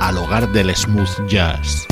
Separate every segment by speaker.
Speaker 1: al hogar del smooth jazz.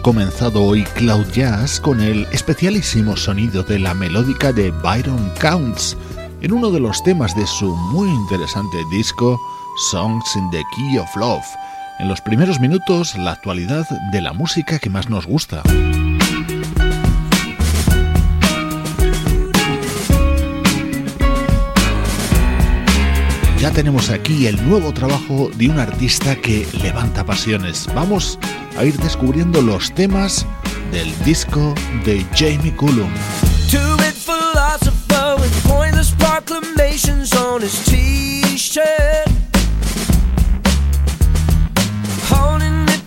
Speaker 1: comenzado hoy Cloud Jazz con el especialísimo sonido de la melódica de Byron Counts en uno de los temas de su muy interesante disco Songs in the Key of Love. En los primeros minutos, la actualidad de la música que más nos gusta. Ya tenemos aquí el nuevo trabajo de un artista que levanta pasiones. Vamos a ir descubriendo los temas del disco de Jamie Cullum.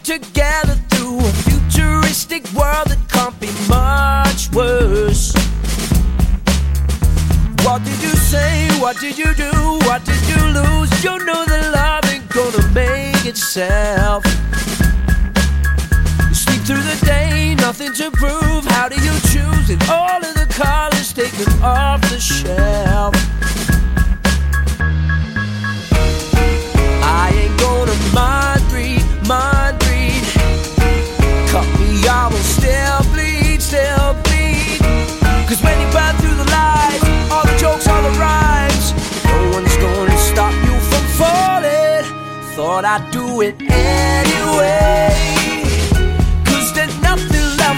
Speaker 2: together through a futuristic world that can't be much worse. What did you say? What did you do? What did you lose? You know that love ain't gonna make itself. Through the day, nothing to prove. How do you choose? And all of the colors taken off the shelf. I ain't gonna mind read, mind read. Cut me, I will still bleed, still bleed. Cause when you burn through the lies, all the jokes, all the rhymes, no one's gonna stop you from falling. Thought I'd do it anyway.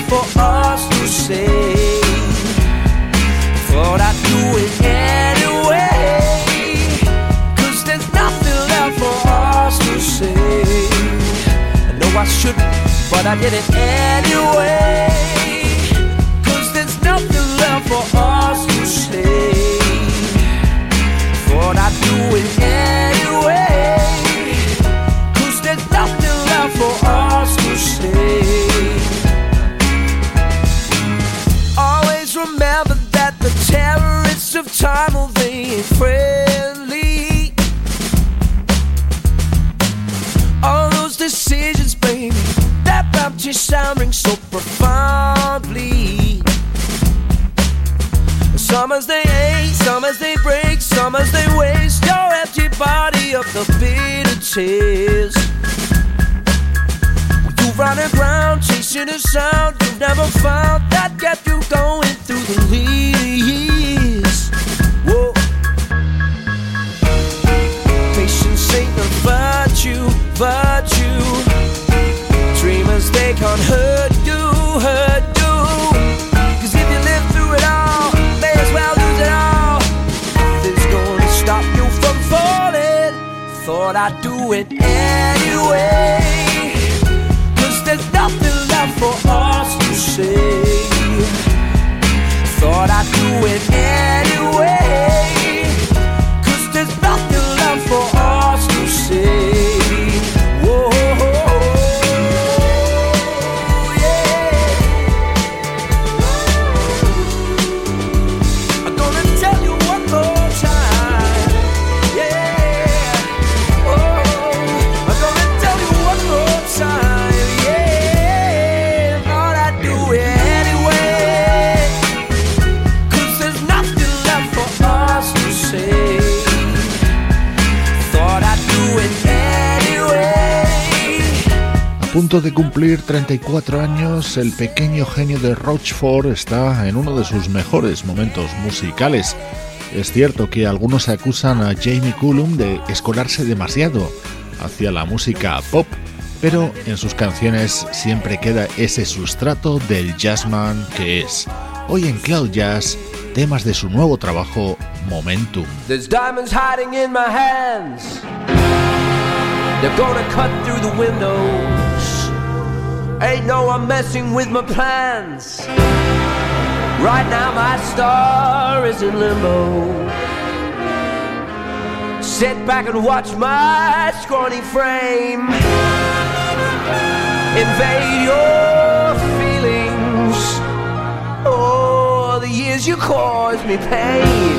Speaker 2: For us to say. Thought I'd do it anyway. Cause there's nothing left for us to say. I know I shouldn't, but I did it anyway. Sound rings so profoundly. Some as they some as they break, some as they waste your empty body of the bitter tears. You run around chasing a sound you never found that kept you going through the years. Whoa. Patience ain't a virtue, virtue. Hurt hurt if you live through it all, may as well lose it all. Nothing's gonna stop you from falling. Thought I'd do it anyway. Cause there's nothing left for us to say. Thought I'd do it anyway.
Speaker 1: Punto de cumplir 34 años, el pequeño genio de Rochefort está en uno de sus mejores momentos musicales. Es cierto que algunos acusan a Jamie Cullum de escolarse demasiado hacia la música pop, pero en sus canciones siempre queda ese sustrato del jazzman que es. Hoy en Cloud Jazz, temas de su nuevo trabajo Momentum.
Speaker 2: There's diamonds hiding in my hands. They're gonna cut through the. Ain't no one messing with my plans. Right now, my star is in limbo. Sit back and watch my scrawny frame invade your feelings. Oh, the years you caused me pain.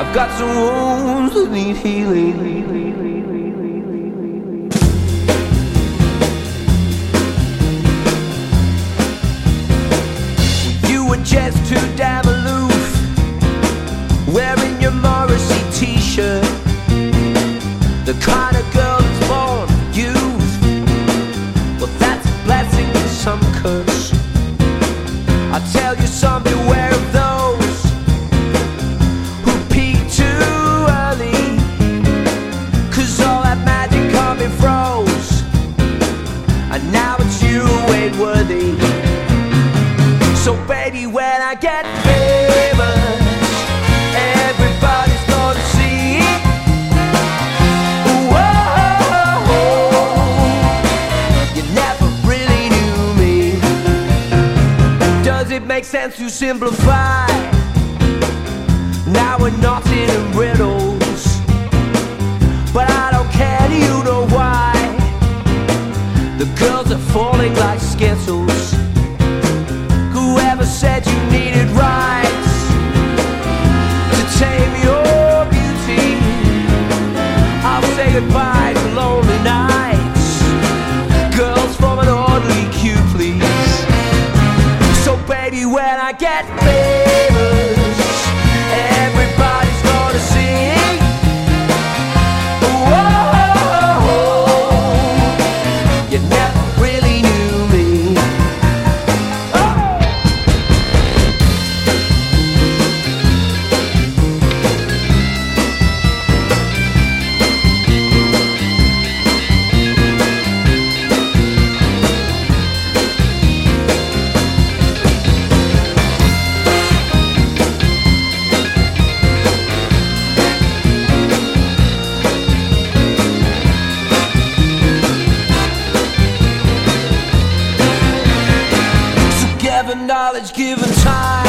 Speaker 2: I've got some wounds that need healing. just to die. Simplify. Given time.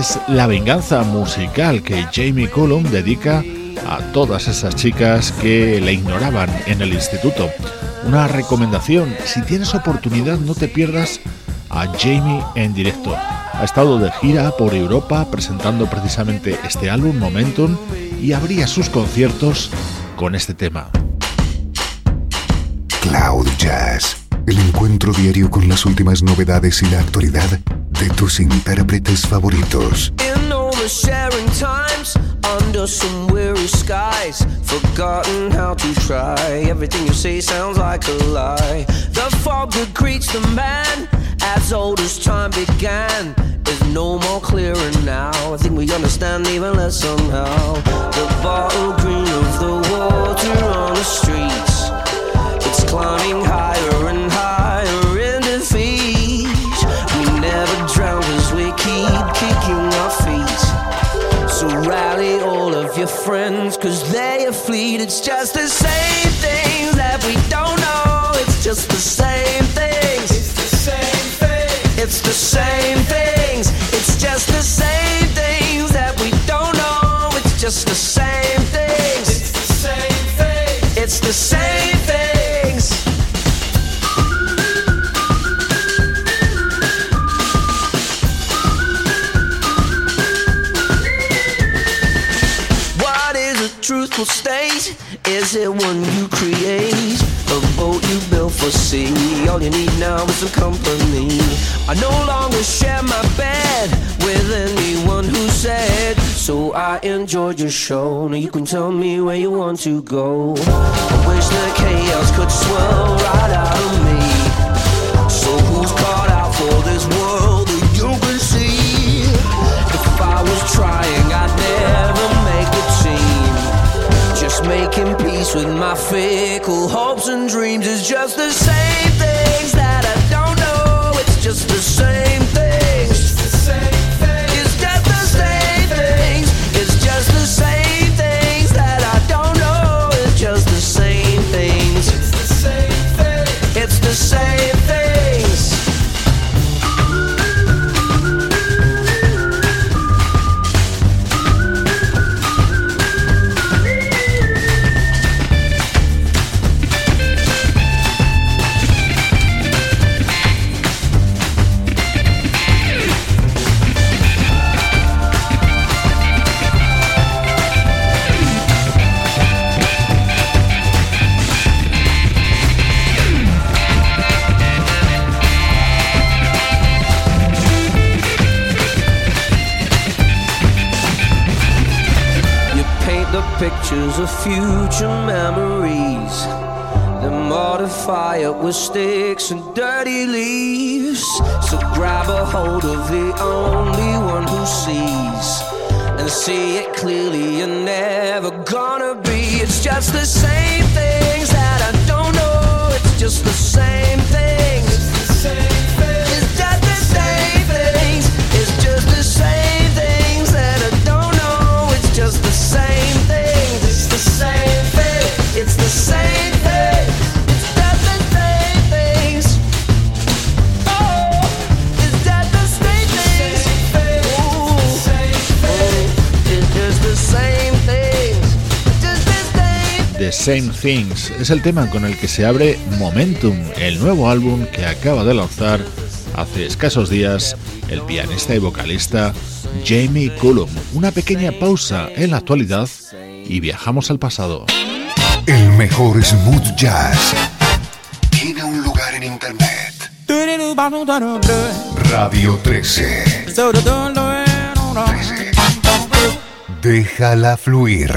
Speaker 1: Es la venganza musical que Jamie Cullum dedica a todas esas chicas que le ignoraban en el instituto. Una recomendación, si tienes oportunidad no te pierdas a Jamie en directo. Ha estado de gira por Europa presentando precisamente este álbum Momentum y abría sus conciertos con este tema.
Speaker 3: Cloud Jazz, el encuentro diario con las últimas novedades y la actualidad de tus intérpretes favoritos.
Speaker 2: In all the sharing times, under some weary skies, forgotten how to try. Everything you say sounds like a lie. The fog that greets the man, as old as time began, is no more clearer now. I think we understand even less somehow. The bottle green of the water on the streets, it's climbing higher and friends, cause they are fleet. It's just the same things that we don't know. It's just the same things. It's the same things. It's the same things. It's just the same things that we don't know. It's just the same things. It's the same things. It's the same Is it one you create? A boat you built for sea. All you need now is some company. I no longer share my bed with anyone who said. So I enjoyed your show. Now you can tell me where you want to go. I wish the chaos could swirl right out of me. With my fickle hopes and dreams is just the same future memories that mortify it with sticks and dirty leaves. So grab a hold of the only one who sees and see it clearly. You're never gonna be. It's just the same things that I don't know. It's just the same things. The same things. It's just the same things. It's just the same things that I don't know. It's just the same same Things
Speaker 1: es el tema con el que se abre Momentum, el nuevo álbum que acaba de lanzar hace escasos días el pianista y vocalista Jamie Cullum. Una pequeña pausa en la actualidad y viajamos al pasado.
Speaker 4: El mejor smooth jazz tiene un lugar en internet. Radio 13. 13. Déjala fluir.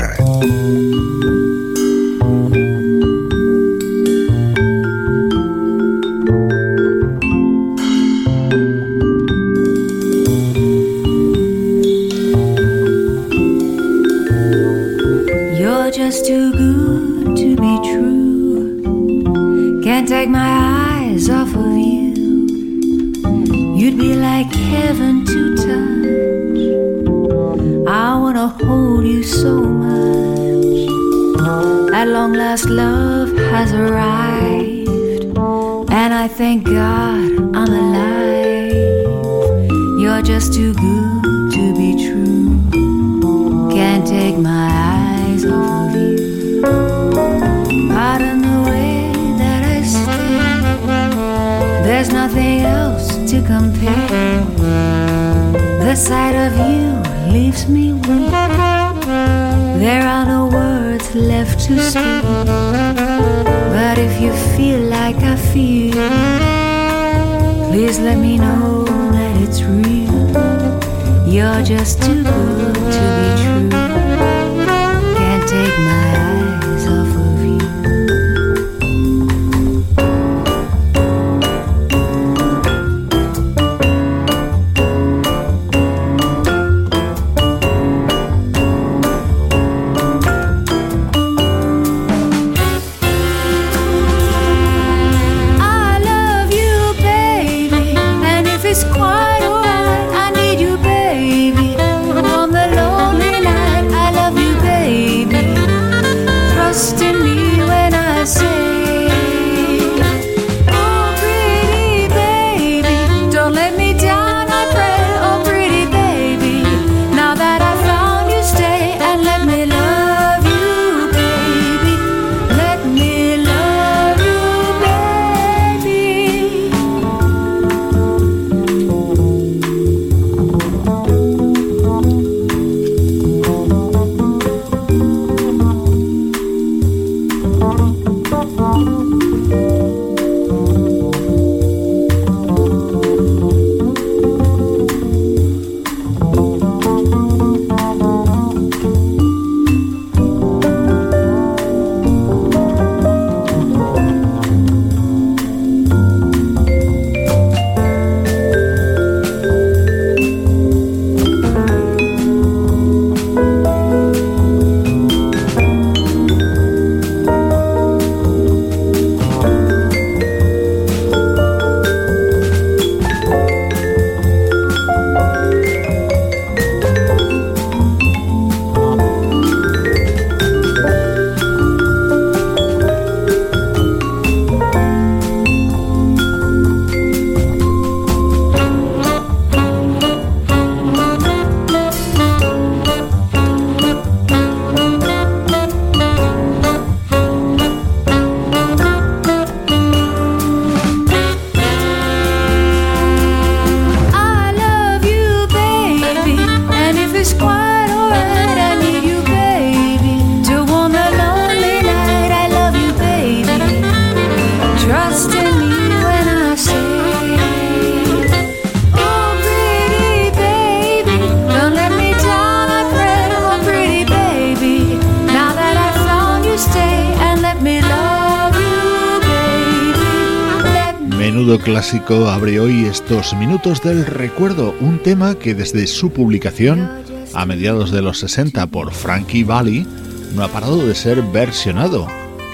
Speaker 1: Clásico abre hoy estos minutos del recuerdo, un tema que desde su publicación a mediados de los 60 por Frankie Valli no ha parado de ser versionado.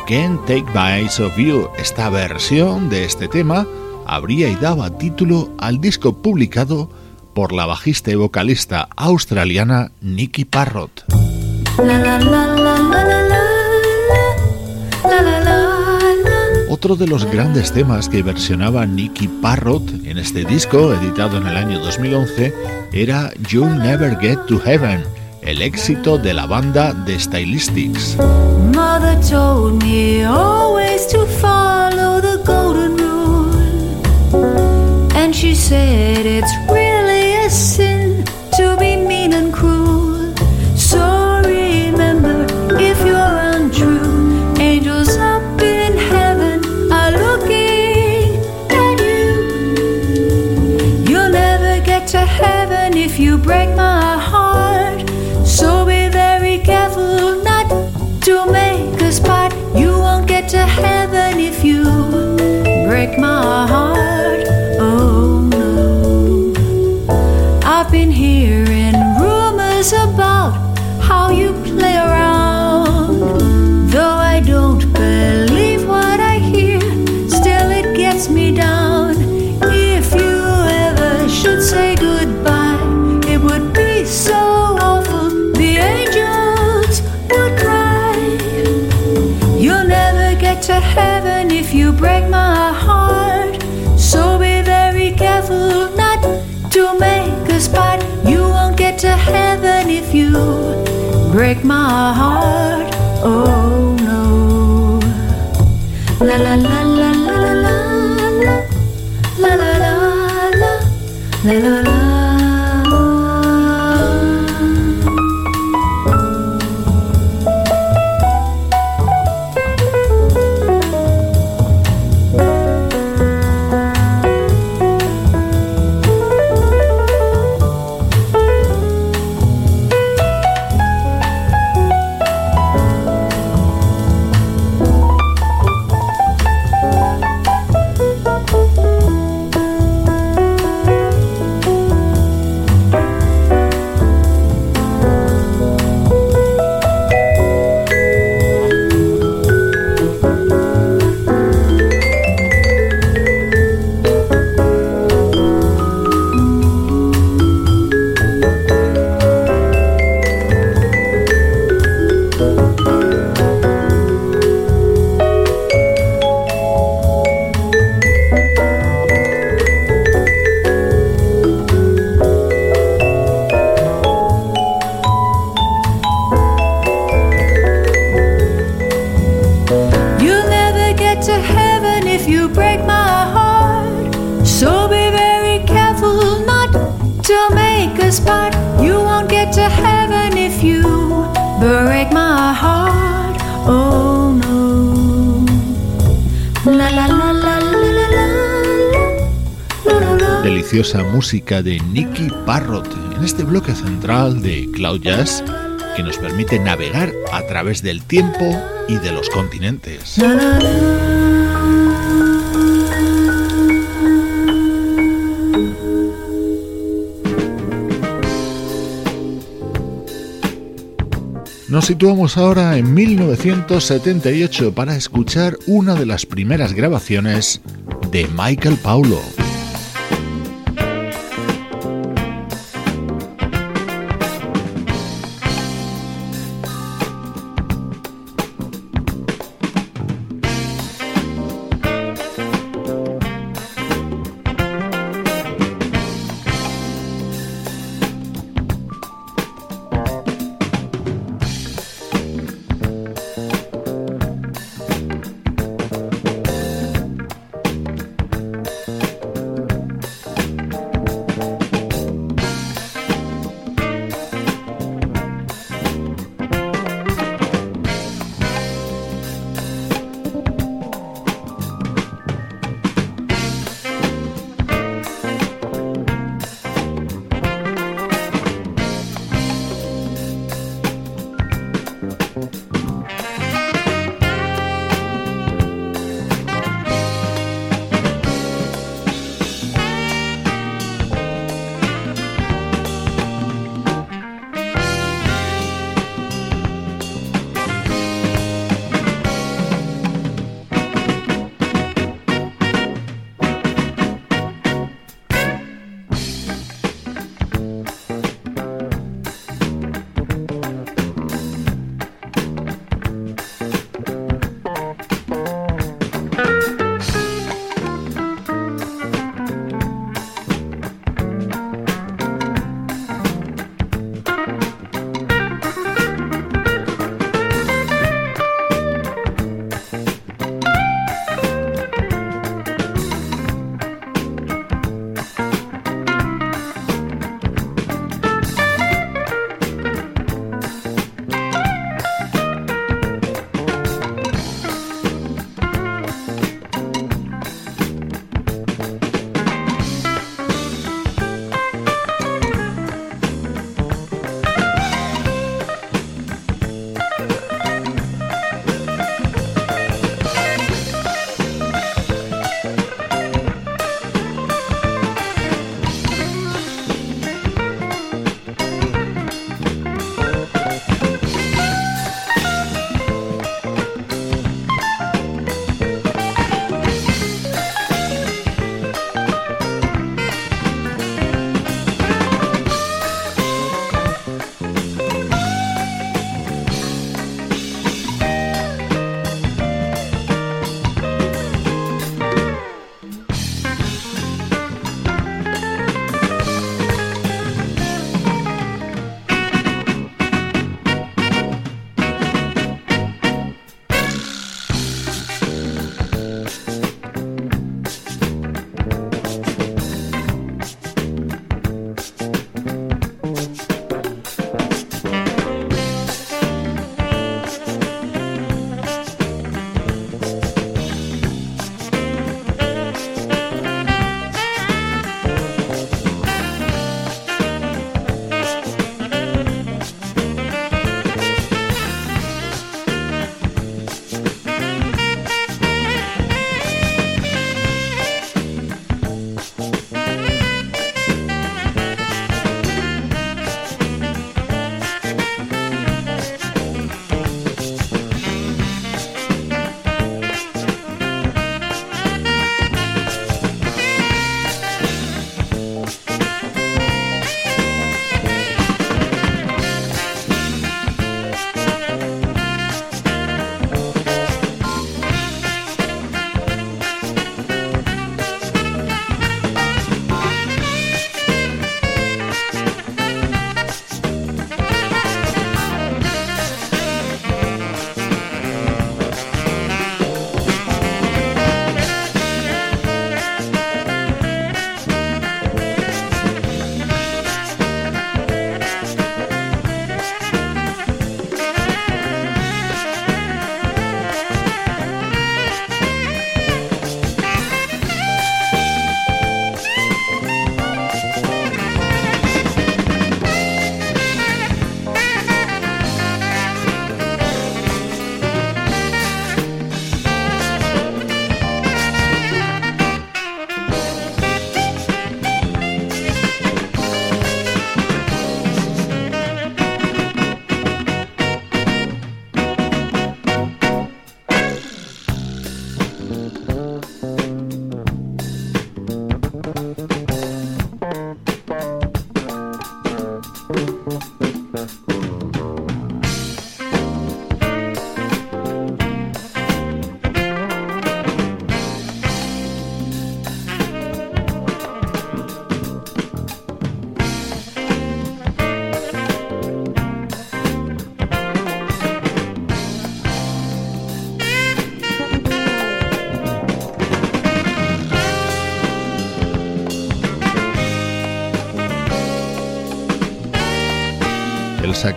Speaker 1: Can't Take My Eyes Off You, esta versión de este tema, habría y daba título al disco publicado por la bajista y vocalista australiana Nicky Parrott. Otro de los grandes temas que versionaba Nicky Parrott en este disco, editado en el año 2011, era You'll Never Get to Heaven, el éxito de la banda de Stylistics.
Speaker 4: Mother told me always to follow the golden rule, and she said it's really a sin to be mean and cruel. You break my heart. Oh no. La la la la la la la la la la la la la la.
Speaker 1: Música de Nicky Parrott en este bloque central de Cloud Jazz que nos permite navegar a través del tiempo y de los continentes. Nos situamos ahora en 1978 para escuchar una de las primeras grabaciones de Michael Paulo.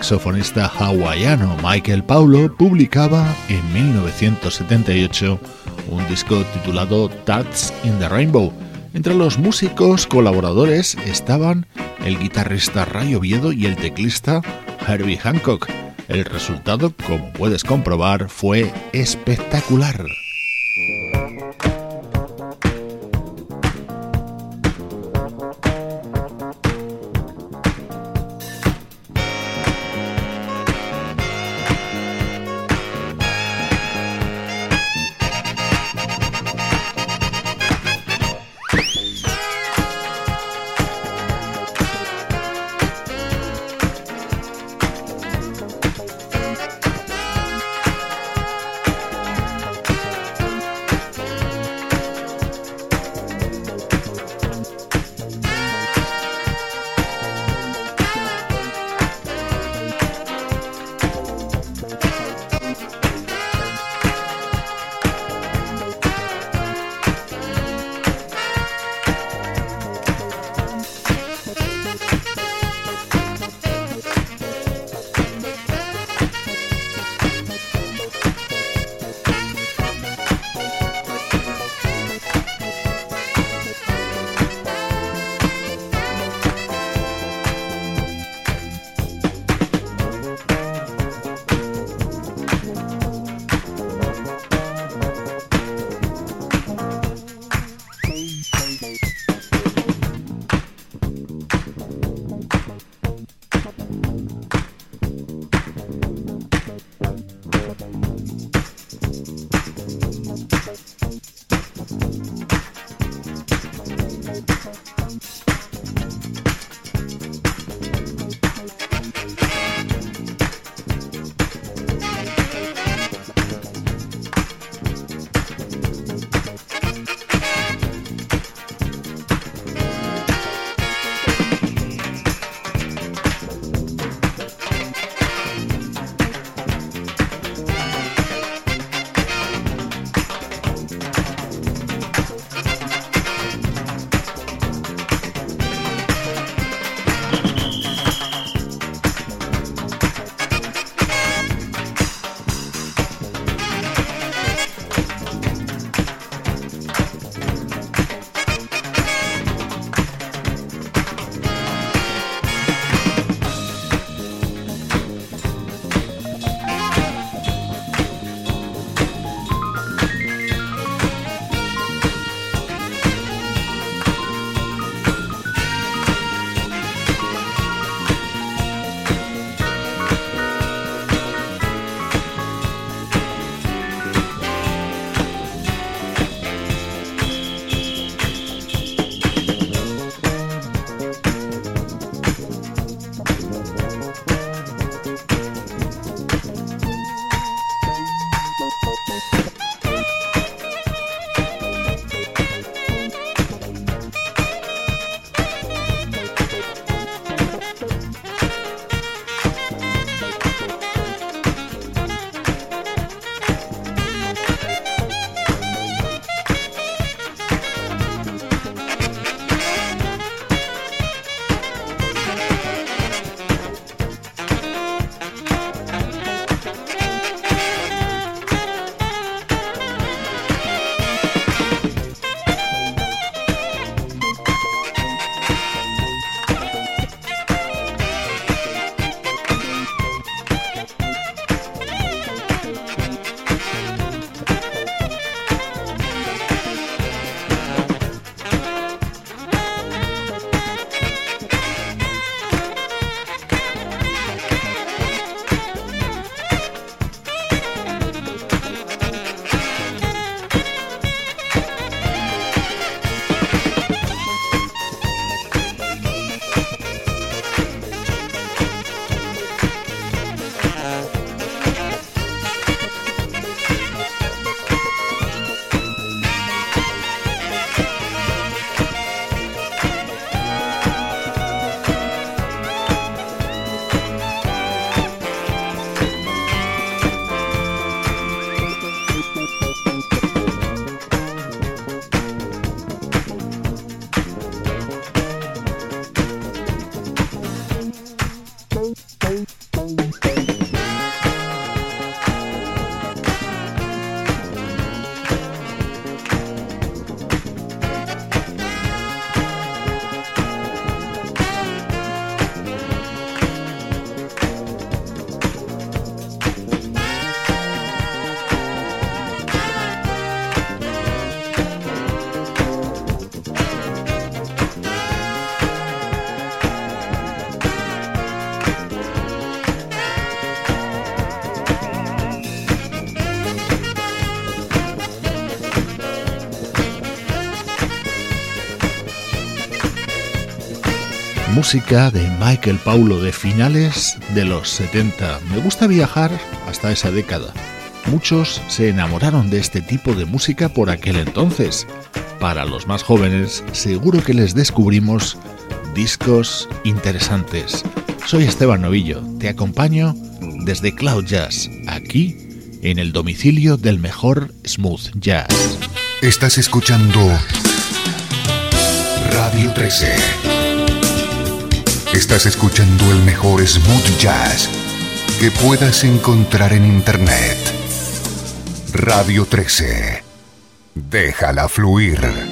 Speaker 1: Saxofonista hawaiano Michael Paulo publicaba en 1978 un disco titulado Tats in the Rainbow. Entre los músicos colaboradores estaban el guitarrista Ray Oviedo y el teclista Herbie Hancock. El resultado, como puedes comprobar, fue espectacular. De Michael Paulo de finales de los 70. Me gusta viajar hasta esa década. Muchos se enamoraron de este tipo de música por aquel entonces. Para los más jóvenes, seguro que les descubrimos discos interesantes. Soy Esteban Novillo, te acompaño desde Cloud Jazz, aquí en el domicilio del mejor smooth jazz.
Speaker 3: Estás escuchando Radio 13. Estás escuchando el mejor smooth jazz que puedas encontrar en Internet. Radio 13. Déjala fluir.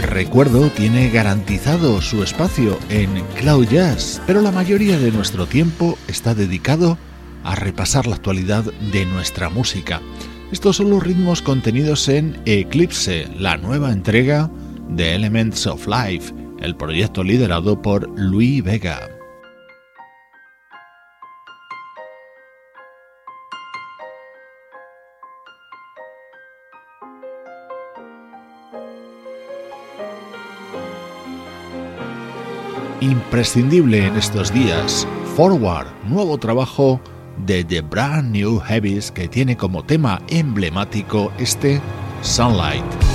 Speaker 1: Recuerdo tiene garantizado su espacio en Cloud Jazz, pero la mayoría de nuestro tiempo está dedicado a repasar la actualidad de nuestra música. Estos son los ritmos contenidos en Eclipse, la nueva entrega de Elements of Life, el proyecto liderado por Louis Vega. Imprescindible en estos días, Forward, nuevo trabajo de The Brand New Heavies que tiene como tema emblemático este Sunlight.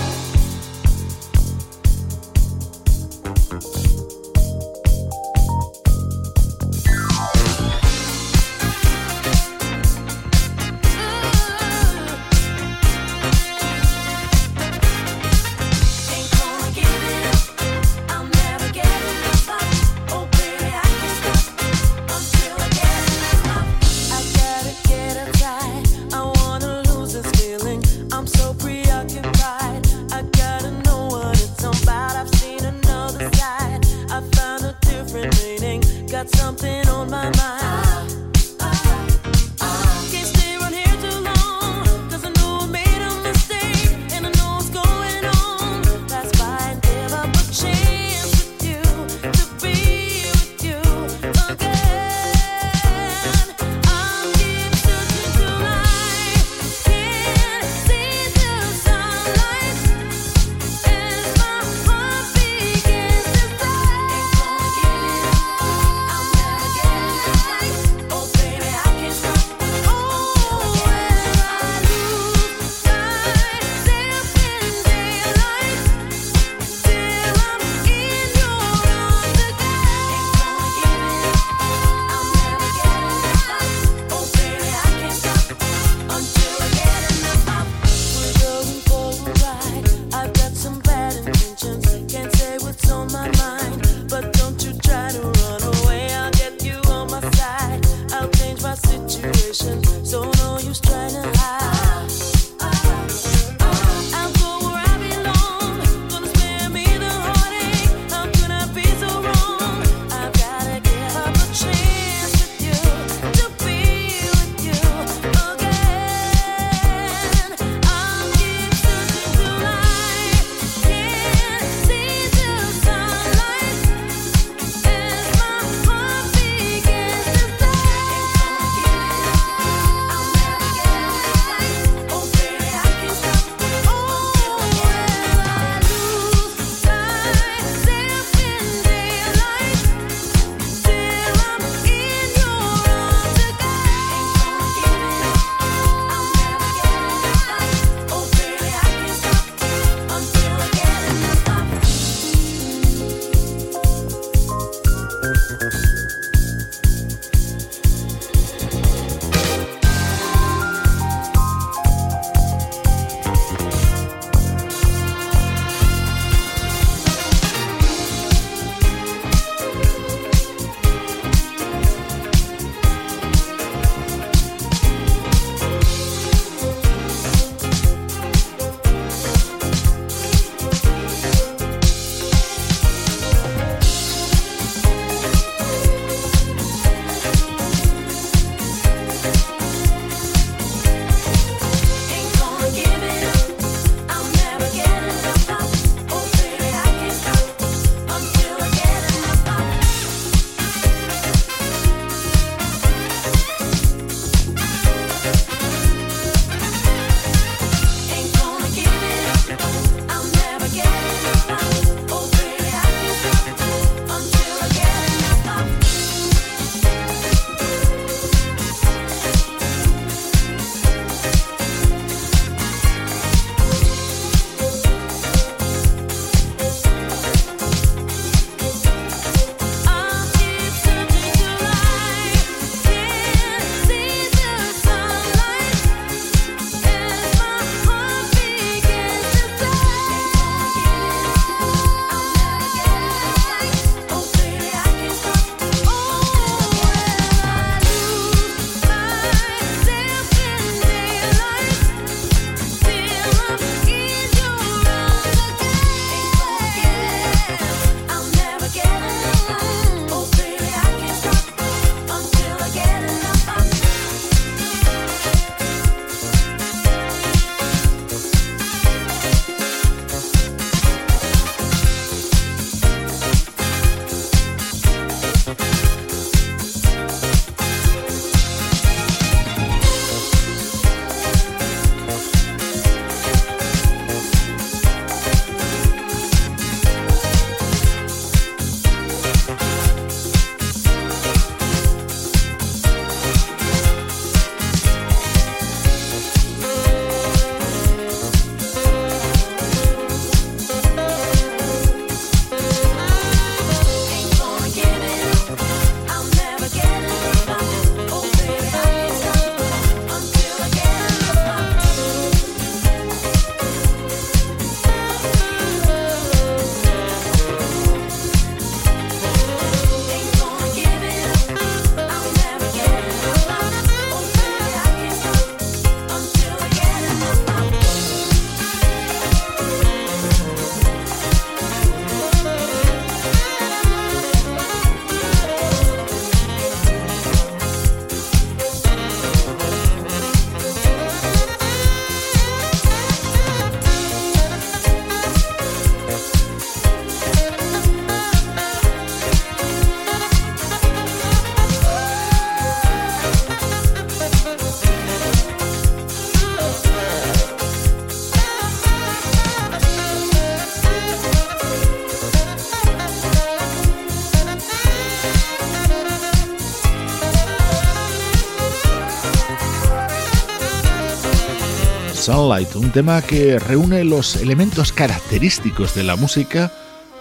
Speaker 5: Un tema que reúne los elementos característicos de la música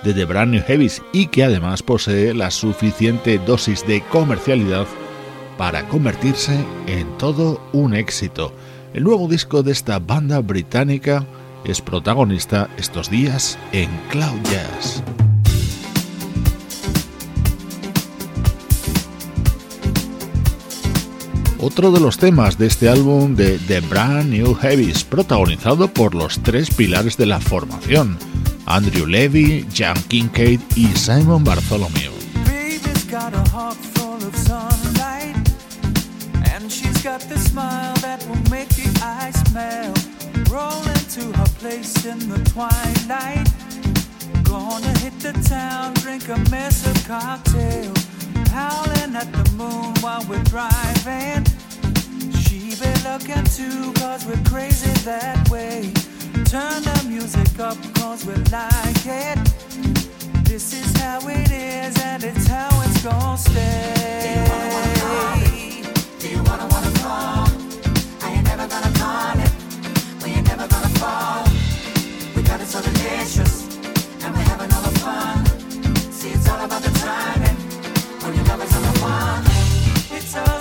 Speaker 5: de The Brand New Heavies y que además posee la suficiente dosis de comercialidad para convertirse en todo un éxito. El nuevo disco de esta banda británica es protagonista estos días en Cloud Jazz. Otro de los temas de este álbum de The Brand New Heavies, protagonizado por los tres pilares de la formación, Andrew Levy, Jan Kincaid y Simon Bartholomew. Gonna hit the town, drink a mess of cocktails. howling at the moon while we're driving. Looking we're crazy that way. Turn the music up, cause we like it. This is how it is, and it's how it's gonna stay. Do you wanna wanna? Do you wanna wanna? I ain't never gonna call it. Never gonna fall. We got it so delicious, and we're having all the fun. See, it's all about the timing. When one, it's us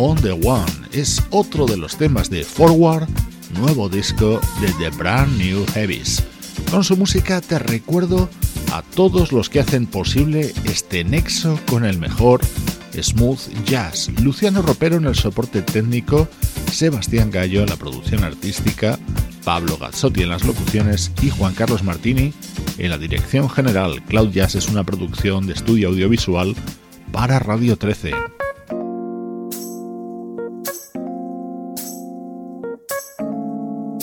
Speaker 5: On the One es otro de los temas de Forward, nuevo disco de The Brand New Heavies. Con su música te recuerdo a todos los que hacen posible este nexo con el mejor smooth jazz. Luciano Ropero en el soporte técnico, Sebastián Gallo en la producción artística,
Speaker 1: Pablo Gazzotti en las locuciones y Juan Carlos Martini en la dirección general. Cloud Jazz es una producción de estudio audiovisual para Radio 13.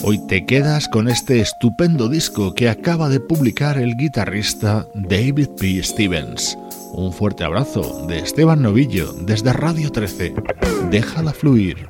Speaker 1: Hoy te quedas con este estupendo disco que acaba de publicar el guitarrista David P. Stevens. Un fuerte abrazo de Esteban Novillo desde Radio 13. Déjala fluir.